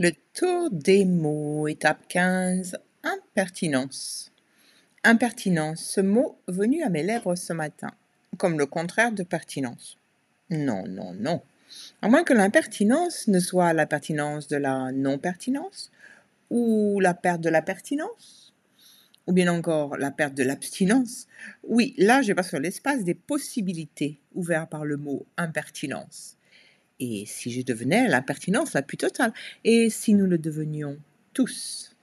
Le tour des mots, étape 15, impertinence. Impertinence, ce mot venu à mes lèvres ce matin, comme le contraire de pertinence. Non, non, non. À moins que l'impertinence ne soit la pertinence de la non-pertinence, ou la perte de la pertinence, ou bien encore la perte de l'abstinence. Oui, là, je passe sur l'espace des possibilités ouvertes par le mot impertinence. Et si je devenais l'impertinence la plus totale. Et si nous le devenions tous